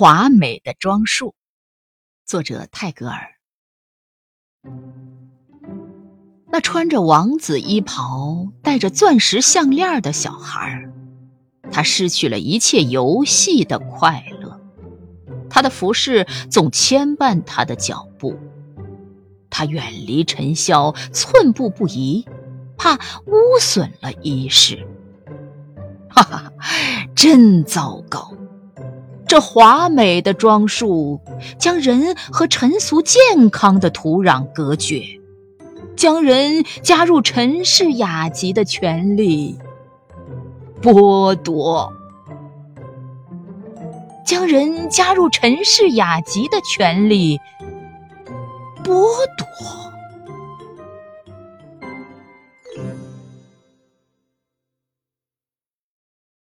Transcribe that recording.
华美的装束，作者泰戈尔。那穿着王子衣袍、戴着钻石项链的小孩，他失去了一切游戏的快乐。他的服饰总牵绊他的脚步，他远离尘嚣，寸步不移，怕污损了衣饰。哈哈，真糟糕！这华美的装束将人和尘俗健康的土壤隔绝，将人加入尘世雅集的权利剥夺，将人加入尘世雅集的权利剥夺。